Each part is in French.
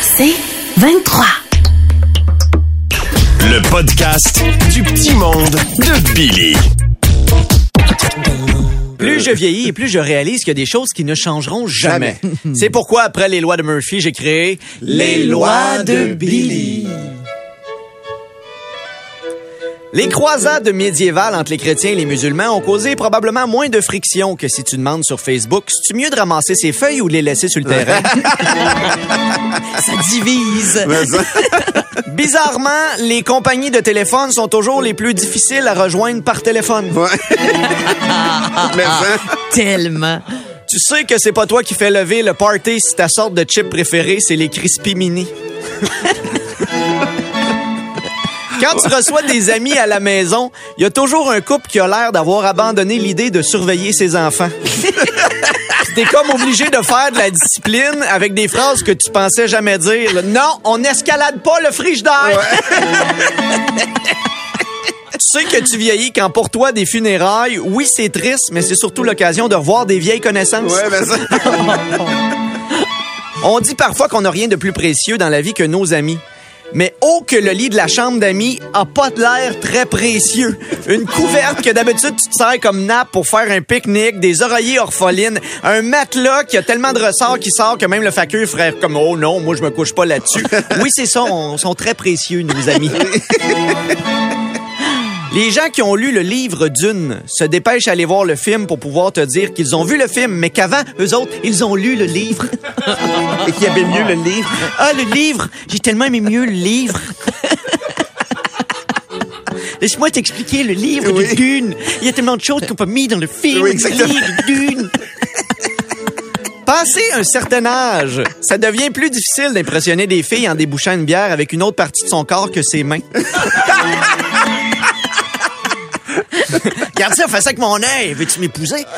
C'est 23. Le podcast du petit monde de Billy. Plus je vieillis et plus je réalise qu'il y a des choses qui ne changeront jamais. C'est pourquoi, après les lois de Murphy, j'ai créé les lois de Billy. Les croisades médiévales entre les chrétiens et les musulmans ont causé probablement moins de friction que si tu demandes sur Facebook, c'est mieux de ramasser ses feuilles ou de les laisser sur le terrain? Ça divise. Bizarrement, les compagnies de téléphone sont toujours les plus difficiles à rejoindre par téléphone. Tellement. Tu sais que c'est pas toi qui fais lever le party si ta sorte de chip préférée, c'est les Crispy Mini. Quand tu reçois des amis à la maison, il y a toujours un couple qui a l'air d'avoir abandonné l'idée de surveiller ses enfants. T'es comme obligé de faire de la discipline avec des phrases que tu pensais jamais dire. là. Non, on n'escalade pas le frigidaire. Tu sais que tu vieillis quand pour toi des funérailles, oui c'est triste, mais c'est surtout l'occasion de revoir des vieilles connaissances. On dit parfois qu'on n'a rien de plus précieux dans la vie que nos amis. Mais oh que le lit de la chambre d'amis a pas de l'air très précieux. Une couverte que d'habitude tu te sers comme nappe pour faire un pique-nique, des oreillers orphelines, un matelas qui a tellement de ressorts qui sort que même le facteur ferait comme oh non, moi je me couche pas là-dessus. Oui, c'est ça, on sont très précieux nos amis. Les gens qui ont lu le livre Dune se dépêchent à aller voir le film pour pouvoir te dire qu'ils ont vu le film, mais qu'avant, eux autres, ils ont lu le livre. Et qui avait mieux le livre. Ah, le livre! J'ai tellement aimé mieux le livre. Laisse-moi t'expliquer le livre Oui. de Dune. Il y a tellement de choses qu'on peut mis dans le film. Oui, le livre de Dune. Passé un certain âge, ça devient plus difficile d'impressionner des filles en débouchant une bière avec une autre partie de son corps que ses mains. Regarde ça, fais ça avec mon œil. Veux-tu m'épouser?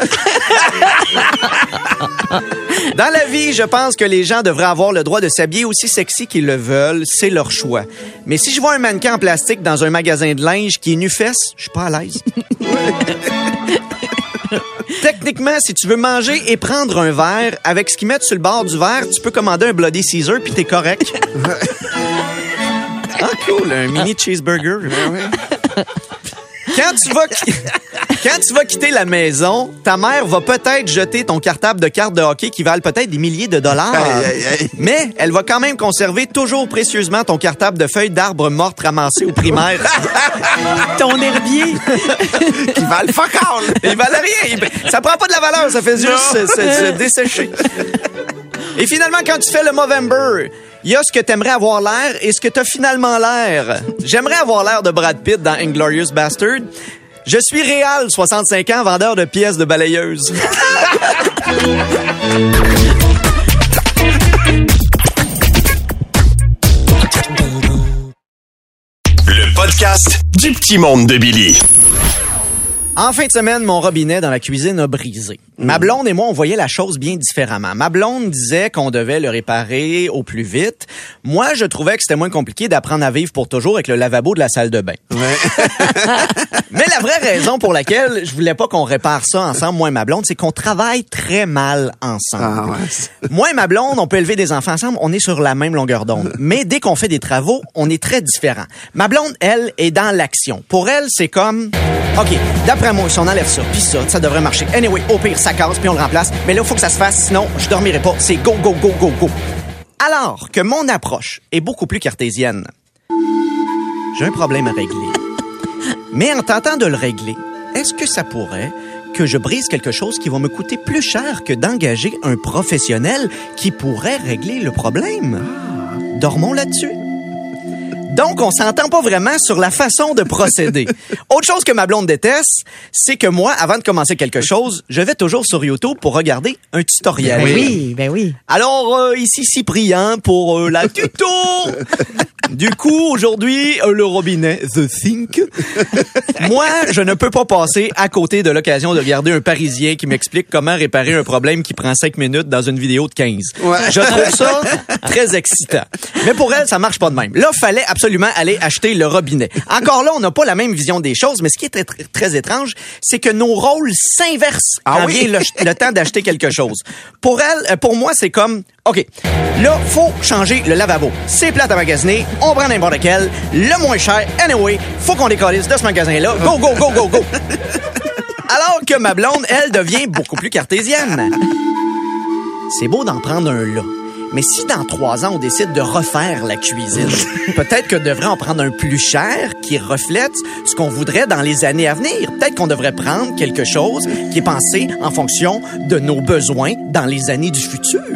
Dans la vie, je pense que les gens devraient avoir le droit de s'habiller aussi sexy qu'ils le veulent. C'est leur choix. Mais si je vois un mannequin en plastique dans un magasin de linge qui est nu-fesse, je suis pas à l'aise. Techniquement, si tu veux manger et prendre un verre, avec ce qu'ils mettent sur le bord du verre, tu peux commander un Bloody Caesar puis t'es correct. ah, cool, un mini cheeseburger. Quand tu vas quand tu vas quitter la maison, ta mère va peut-être jeter ton cartable de cartes de hockey qui valent peut-être des milliers de dollars. Aïe, aïe, aïe. Mais elle va quand même conserver toujours précieusement ton cartable de feuilles d'arbres mortes ramassées au primaire. ton herbier. Qui va le fuck all. Il valait rien. Ça prend pas de la valeur, ça fait juste se, se- se dessécher. Et finalement, quand tu fais le Movember, il y a ce que t'aimerais avoir l'air et ce que t'as finalement l'air. J'aimerais avoir l'air de Brad Pitt dans Inglorious Bastard. Je suis Réal, 65 ans, vendeur de pièces de balayeuse. Le podcast du petit monde de Billy. En fin de semaine, mon robinet dans la cuisine a brisé. Ma blonde et moi, on voyait la chose bien différemment. Ma blonde disait qu'on devait le réparer au plus vite. Moi, je trouvais que c'était moins compliqué d'apprendre à vivre pour toujours avec le lavabo de la salle de bain. Mais la vraie raison pour laquelle je voulais pas qu'on répare ça ensemble, moi et ma blonde, c'est qu'on travaille très mal ensemble. Ah ouais. Moi et ma blonde, on peut élever des enfants ensemble, on est sur la même longueur d'onde. Mais dès qu'on fait des travaux, on est très différents. Ma blonde, elle, est dans l'action. Pour elle, c'est comme, OK, d'après moi, si on enlève ça, puis ça, ça devrait marcher. Anyway, au pire, ça puis on le remplace. Mais là, il faut que ça se fasse, sinon, je dormirai pas. C'est go, go, go, go, go. Alors que mon approche est beaucoup plus cartésienne. J'ai un problème à régler. Mais en tentant de le régler, est-ce que ça pourrait que je brise quelque chose qui va me coûter plus cher que d'engager un professionnel qui pourrait régler le problème? Dormons là-dessus. Donc, on s'entend pas vraiment sur la façon de procéder. Autre chose que ma blonde déteste, c'est que moi, avant de commencer quelque chose, je vais toujours sur YouTube pour regarder un tutoriel. Oui, ben oui. Alors, euh, ici Cyprien pour euh, la tuto. Du coup, aujourd'hui, euh, le robinet The Think. Moi, je ne peux pas passer à côté de l'occasion de regarder un Parisien qui m'explique comment réparer un problème qui prend 5 minutes dans une vidéo de 15. Je trouve ça très excitant. Mais pour elle, ça marche pas de même. Là, fallait absolument aller acheter le robinet. Encore là, on n'a pas la même vision des choses, mais ce qui est très, très étrange, c'est que nos rôles s'inversent quand oui? vient le, le temps d'acheter quelque chose. Pour elle, euh, pour moi, c'est comme, OK, là, faut changer le lavabo. C'est plate à magasiner, on prend n'importe quel, le moins cher, anyway, faut qu'on décollisse de ce magasin-là. Go, go, go, go, go. Alors que ma blonde, elle, devient beaucoup plus cartésienne. C'est beau d'en prendre un là. Mais si dans trois ans, on décide de refaire la cuisine, peut-être que devrait en prendre un plus cher qui reflète ce qu'on voudrait dans les années à venir. Peut-être qu'on devrait prendre quelque chose qui est pensé en fonction de nos besoins dans les années du futur.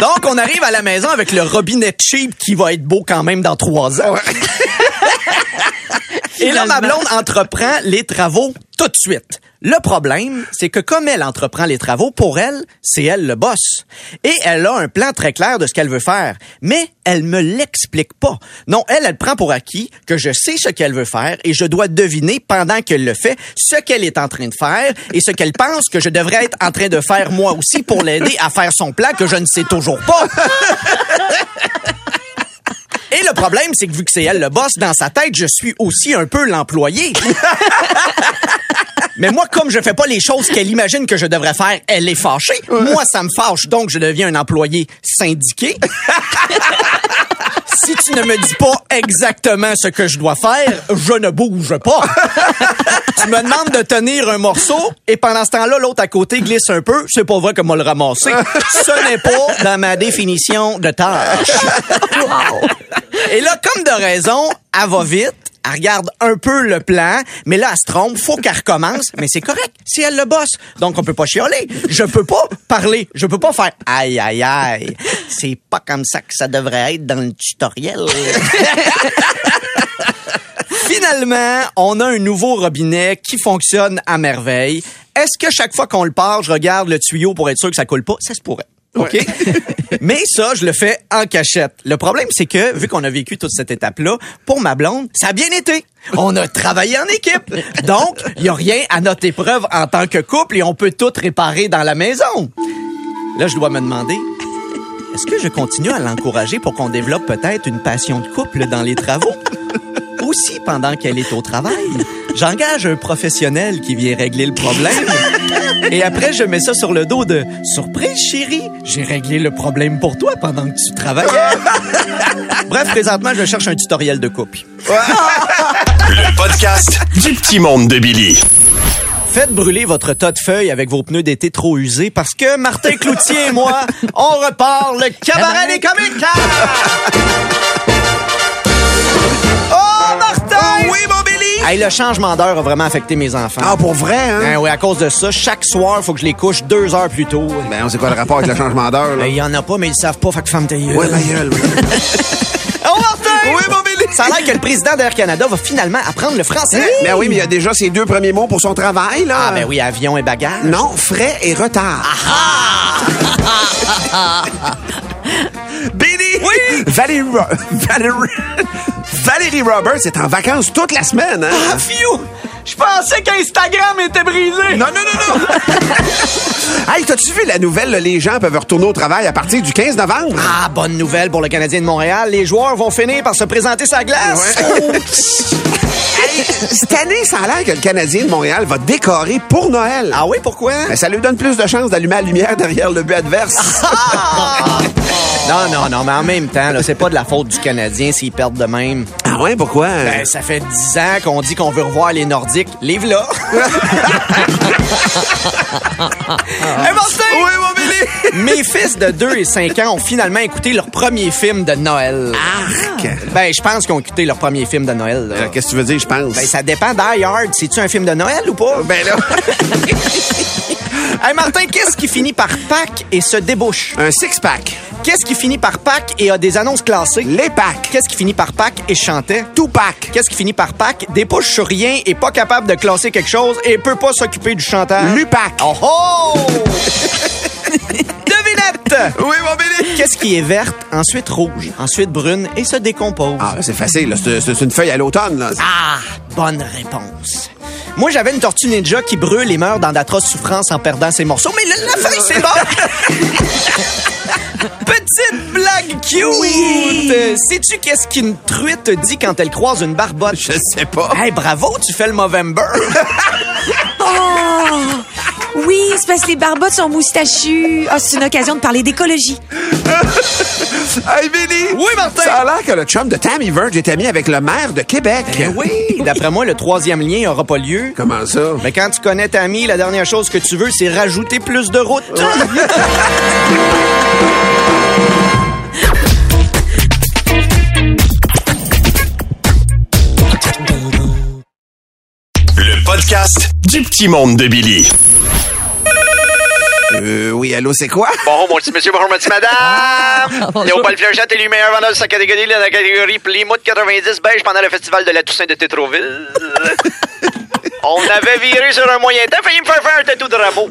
Donc, on arrive à la maison avec le robinet cheap qui va être beau quand même dans trois ans. Et là, ma blonde entreprend les travaux tout de suite. Le problème, c'est que comme elle entreprend les travaux, pour elle, c'est elle le boss. Et elle a un plan très clair de ce qu'elle veut faire. Mais elle me l'explique pas. Non, elle, elle prend pour acquis que je sais ce qu'elle veut faire et je dois deviner pendant qu'elle le fait ce qu'elle est en train de faire et ce qu'elle pense que je devrais être en train de faire moi aussi pour l'aider à faire son plan que je ne sais toujours pas. Et le problème, c'est que vu que c'est elle le boss, dans sa tête, je suis aussi un peu l'employé. Mais moi, comme je fais pas les choses qu'elle imagine que je devrais faire, elle est fâchée. Moi, ça me fâche, donc je deviens un employé syndiqué. si tu ne me dis pas exactement ce que je dois faire, je ne bouge pas. tu me demandes de tenir un morceau et pendant ce temps-là, l'autre à côté glisse un peu. C'est pas vrai que moi le ramasser. Ce n'est pas dans ma définition de tâche. Et là, comme de raison, elle va vite. Elle regarde un peu le plan, mais là, elle se trompe. Faut qu'elle recommence. Mais c'est correct. C'est elle le boss. Donc, on peut pas chialer. Je peux pas parler. Je peux pas faire aïe, aïe, aïe. C'est pas comme ça que ça devrait être dans le tutoriel. Finalement, on a un nouveau robinet qui fonctionne à merveille. Est-ce que chaque fois qu'on le part, je regarde le tuyau pour être sûr que ça coule pas? Ça se pourrait. OK? Mais ça, je le fais en cachette. Le problème, c'est que, vu qu'on a vécu toute cette étape-là, pour ma blonde, ça a bien été. On a travaillé en équipe. Donc, il y a rien à notre épreuve en tant que couple et on peut tout réparer dans la maison. Là, je dois me demander, est-ce que je continue à l'encourager pour qu'on développe peut-être une passion de couple dans les travaux? Aussi, pendant qu'elle est au travail, j'engage un professionnel qui vient régler le problème. Et après, je mets ça sur le dos de Surprise, chérie, j'ai réglé le problème pour toi pendant que tu travaillais. Bref, présentement, je cherche un tutoriel de couple. Le podcast du petit monde de Billy. Faites brûler votre tas de feuilles avec vos pneus d'été trop usés parce que Martin Cloutier et moi, on repart le cabaret des comiques! Hey, le changement d'heure a vraiment affecté mes enfants. Ah, pour vrai, hein? Hein, oui, à cause de ça, chaque soir, faut que je les couche deux heures plus tôt. Ben, on sait quoi le rapport avec le changement d'heure, là? Il y en a pas, mais ils savent pas, fait que femme ta gueule. Ouais, ma gueule. oui. Oh, Martin! Oui, mon Billy! Ça a l'air que le président d'Air Canada va finalement apprendre le français. Ben oui, mais il y a déjà ses deux premiers mots pour son travail, là. Ah, ben oui, avion et bagages. Non, frais et retard. Billy! Valérie, Ro- Valérie, Valérie Roberts est en vacances toute la semaine, hein? Ah, fiou! Je pensais qu'Instagram était brisé. Non, non, non, non! hey, t'as-tu vu la nouvelle? là, Les gens peuvent retourner au travail à partir du 15 novembre? Ah, bonne nouvelle pour le Canadien de Montréal. Les joueurs vont finir par se présenter sa glace. Ouais. Hey, cette année, ça a l'air que le Canadien de Montréal va décorer pour Noël. Ah oui, pourquoi? Ben, ça lui donne plus de chances d'allumer la lumière derrière le but adverse. Non, non, non, mais en même temps, c'est pas de la faute du Canadien s'ils perdent de même. ah ouais, pourquoi? Ben, ça fait dix ans qu'on dit qu'on veut revoir les Nordiques. Livre là. hey, Martin! Oui, mon Billy! Mes fils de 2 et 5 ans ont finalement écouté leur premier film de Noël. Arc! Ben, je pense qu'ils ont écouté leur premier film de Noël. là. Euh, Qu'est-ce que tu veux dire, je pense? Ben, ça dépend. Hard, c'est-tu un film de Noël ou pas? Ben là, Hey Martin, qu'est-ce qui finit par Pâques et se débouche? un six-pack. Qu'est-ce qui finit par Pâques et a des annonces classées? Les packs. Qu'est-ce qui finit par Pâques et chantait? Tout pack. Qu'est-ce qui finit par Pâques, débouche sur rien, est pas capable de classer quelque chose et peut pas s'occuper du chanteur? Lupac. Oh oh! Oui, mon Billy. Qu'est-ce qui est verte, ensuite rouge, ensuite brune et se décompose? Ah, c'est facile. C'est une feuille à l'automne, là. Ah, bonne réponse. Moi, j'avais une tortue ninja qui brûle et meurt dans d'atroces souffrances en perdant ses morceaux, mais la, la feuille, c'est bon! Petite blague cute! Sais-tu qu'est-ce qu'une truite dit quand elle croise une barbotte? Je sais pas. Hey, bravo, tu fais le Movember! Oh! Parce que les barbottes sont moustachus. Ah, c'est une occasion de parler d'écologie. Hey, Billy. Oui, Martin. Ça a l'air que le chum de Tammy Verge est ami avec le maire de Québec. Ben oui, d'après moi, le troisième lien aura pas lieu. Comment ça? Mais quand tu connais ta amie, la dernière chose que tu veux, c'est rajouter plus de routes. Le podcast du petit monde de Billy. Euh, oui, allô, c'est quoi? Bonjour, mon petit monsieur, bonjour, ma petite madame. Léopold Flechette élu meilleur vendeur de sa catégorie dans la catégorie Plymouth 90 beige pendant le festival de la Toussaint de Tétroville. On avait viré sur un moyen temps, failli me faire faire un tatou de rameau.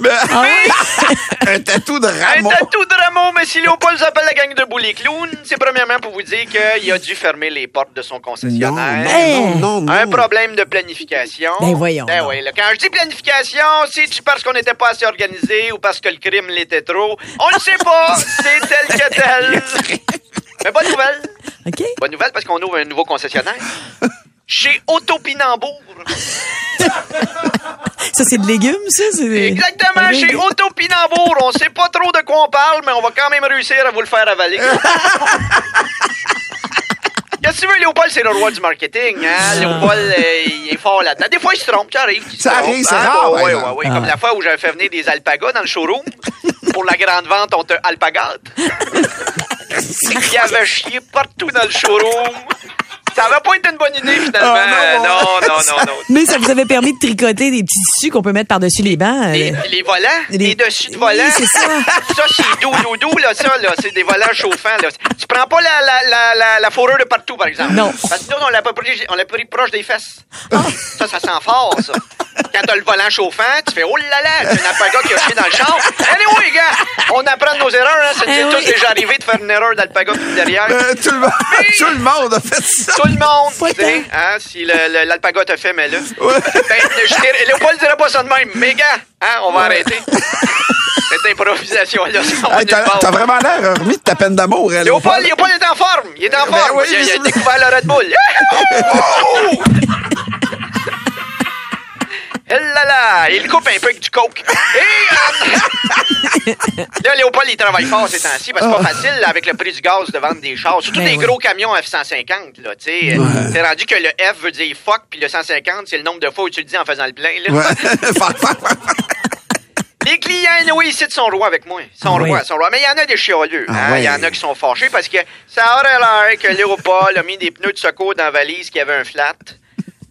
un tatou de Un rameau. tatou de rameau, mais si Léopold s'appelle la gang de Bully Clown, c'est premièrement pour vous dire qu'il a dû fermer les portes de son Non, concessionnaire. non, non, non. Un problème de planification. Ben voyons Ben oui, là, quand je dis planification, c'est-tu parce qu'on n'était pas assez organisé ou parce que le crime l'était trop? On ne sait pas. c'est tel que tel. Mais bonne nouvelle. OK? Bonne nouvelle parce qu'on ouvre un nouveau concessionnaire. Chez Autopinambour. Ça, c'est de légumes, ça? c'est- Exactement, chez Autopinambour. On sait pas trop de quoi on parle, mais on va quand même réussir à vous le faire avaler. Qu'est-ce que tu veux, Léopold, c'est le roi du marketing. Hein? Léopold, euh, il est fort là-dedans. Des fois, il se trompe, ça arrive. Ça arrive, c'est rare, ouais, exemple. ouais, Comme la fois où j'avais fait venir des alpagas dans le showroom. Pour la grande vente, on te alpagade. Il y avait chié partout dans le showroom. Ça avait pas été une bonne idée, finalement. Ah, non. non, non, non, non. Mais ça vous avait permis de tricoter des petits tissus qu'on peut mettre par-dessus les bancs. Les, euh. les volants, les, Les- dessus de volants. Oui, c'est ça. ça, c'est doux, doux, doux, là, ça, là. C'est des volants chauffants, là. Tu prends pas la, la, la, la, la fourrure de partout, par exemple. Non. Parce que nous, on l'a pas pris, on l'a pris proche des fesses. Ah. Ça, ça sent fort, ça. Quand t'as le volant chauffant, tu fais, oh là là, c'est un alpaga qui a chié dans le char. Allez, oui, gars, on apprend de nos erreurs, hein. Ça nous Eh est oui. tous déjà arrivé de faire une erreur d'alpaga derrière. Euh, tout, le monde, tout le monde a fait ça. Tout le monde, hein, si le- le- l'alpaga te fait, mais là. Ouais. Ben, je dirais, Léopold dirait pas ça de même. Mais gars, hein, on va arrêter. Cette improvisation-là, ça va Hey, nulle T'as part. t'as vraiment l'air remis de ta peine d'amour, hein, Léopold, Léopold est en forme. Il est en Ben forme. oui, il, a, il a visiblement. découvert le Red Bull. Là là, il coupe un peu avec du coke. Et, euh, là, Léopold, il travaille fort ces temps-ci parce que c'est pas facile là, avec le prix du gaz de vendre des chars. Surtout Ben des gros camions F-150. là, tu sais. C'est rendu que le F veut dire fuck, puis le 150, c'est le nombre de fois où tu le dis en faisant le plein. Là. Les clients, oui, ici, sont rois avec moi. Ils sont Ah rois, ils sont rois. Mais il y en a des chialeux. Ah hein. Il ouais. y en a qui sont fâchés parce que ça aurait l'air que Léopold a mis des pneus de secours dans la valise qui avait un flat.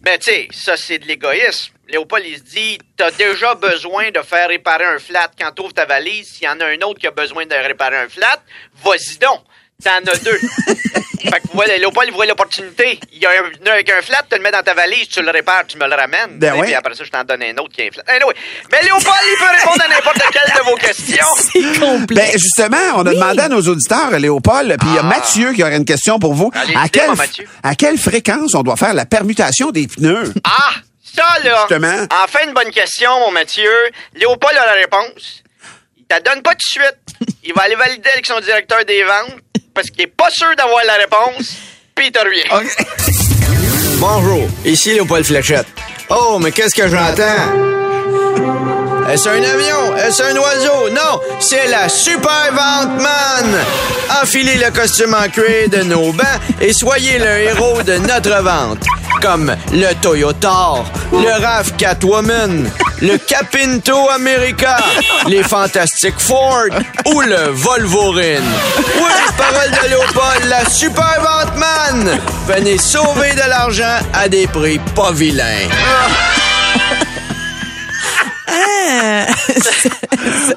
Mais tu sais, ça, c'est de l'égoïsme. Léopold, il se dit, t'as déjà besoin de faire réparer un flat quand t'ouvres ta valise. S'il y en a un autre qui a besoin de réparer un flat, vas-y donc. T'en as deux. fait que voilà, Léopold, il voit l'opportunité. Il y a un pneu avec un flat, tu le mets dans ta valise, tu le répares, tu me le ramènes. Ben oui. Puis après ça, je t'en donne un autre qui a un flat. Anyway. Mais Léopold, il peut répondre à n'importe quelle de vos questions. C'est complet. Ben, justement, on a demandé à nos auditeurs, Léopold, puis il y a Ah. Mathieu qui aurait une question pour vous. Allez, à, quelle, Mathieu. à quelle fréquence on doit faire la permutation des pneus? Ah, ça là. Justement. Enfin, une bonne question, mon Mathieu. Léopold a la réponse. Il te la donne pas tout de suite. Il va aller valider avec son directeur des ventes parce qu'il est pas sûr d'avoir la réponse. Puis il te revient. Bonjour, ici Léopold Fléchette. Oh, mais qu'est-ce que j'entends? Est-ce un avion? Est-ce un oiseau? Non, c'est la Super Vente Man! Enfilez le costume en cuir de nos bancs et soyez le héros de notre vente. Comme le Toyota, le RAV Catwoman, le Capinto America, les Fantastic Ford ou le Volvorine. Oui, parole de Léopold, la super vente man. Venez sauver de l'argent à des prix pas vilains. Ah!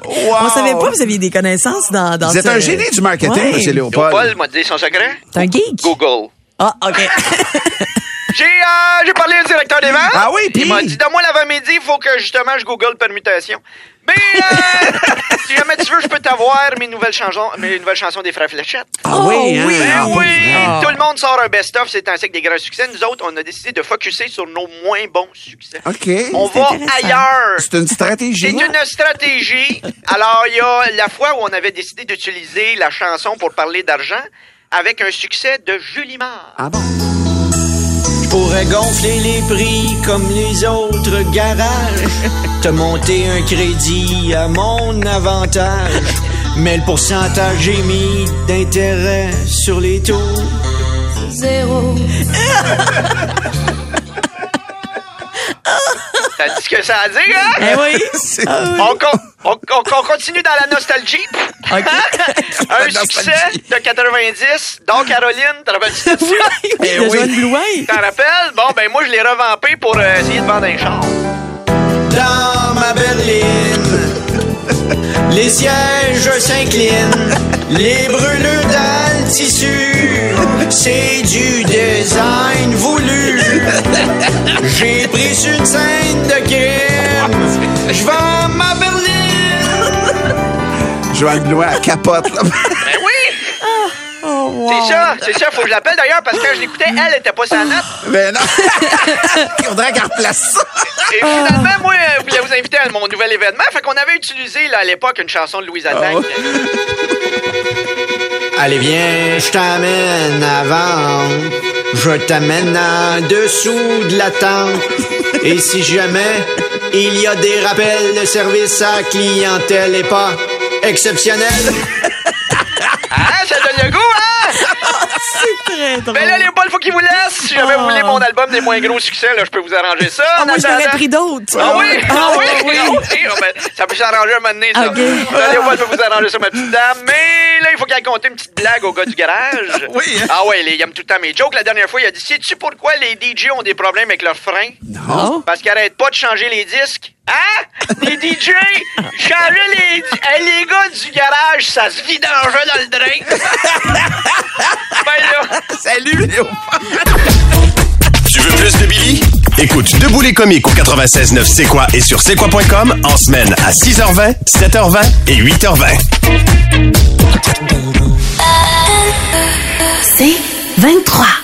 On savait pas que vous aviez des connaissances dans, dans Vous êtes ce- un génie du marketing, Ouais. M. Léopold. Paul m'a dit son secret? T'es un geek? Google. Ah, OK. J'ai euh, j'ai parlé Ah oui, puis- Il m'a dit, donne-moi l'avant-midi, il faut que justement je Google permutation. Mais euh, si jamais tu veux, je peux t'avoir mes nouvelles chansons, mes nouvelles chansons des Frères Fléchettes. Ah oui, hein? oui. Ah, oui, Ah. tout le monde sort un best-of, c'est ainsi que des grands succès. Nous autres, on a décidé de focuser sur nos moins bons succès. OK. On va ailleurs. C'est une stratégie. C'est une stratégie. Alors, il y a la fois où on avait décidé d'utiliser la chanson pour parler d'argent avec un succès de Julie Marr. Ah bon? Je pourrais gonfler les prix comme les autres garages, te monter un crédit à mon avantage. Mais le pourcentage j'ai mis d'intérêt sur les taux. Ça dit ce que ça a dit, hein? Eh oui. On, con- on- on- on continue dans la nostalgie. un La succès nostalgie. de 90, Don Caroline, t'en rappelles-tu ça? Oui, Joanne Blouin. T'en rappelles? Bon, ben moi, je l'ai revampé pour euh, essayer de vendre un char. Dans ma berline, les sièges s'inclinent, les brûleurs dans le tissu, c'est du design voulu. J'ai pris une scène de crime, je berline. Elle capote. là. Ben oui! C'est ça, c'est ça, faut que je l'appelle d'ailleurs parce que quand je l'écoutais, elle était pas sa note. Mais non. Il faudrait qu'elle replace ça. Et finalement, moi, euh, je voulais vous inviter à mon nouvel événement. Fait qu'on avait utilisé là, à l'époque une chanson de Louise Attaque. Allez, viens, je t'amène avant. Je t'amène en dessous de la tente. Et si jamais il y a des rappels de service à clientèle et pas exceptionnel, Ah, ça donne le goût, hein? C'est très drôle. Ben là, Léopold, faut qu'il vous laisse. Si jamais vous voulez mon album des moins gros succès, là, je peux vous arranger ça. Ah, moi, je attendant- pris d'autres. Ah oui? Ah oui? oui. Ah oui? Ah ben, ça peut s'arranger un moment donné, ça. Ok. Là, Léopold peut vous arranger ça, ma petite dame. Mais il faut qu'elle compte une petite blague au gars du garage. Oui, hein? Ah ouais, il aime tout le temps mes jokes. La dernière fois, il a dit Sais-tu pourquoi les DJ ont des problèmes avec leurs freins? Non. Parce qu'ils arrêtent pas de changer les disques. Hein? Les DJ, changer les... Hey, les gars du garage, ça se vidangeait dans le drain. ben là... Salut, Léopold. Tu veux plus de Billy? Écoute Debout les comiques au 96.9 C'est quoi et sur c'est quoi.com en semaine à 6h20, 7h20 et 8h20. C'est 23.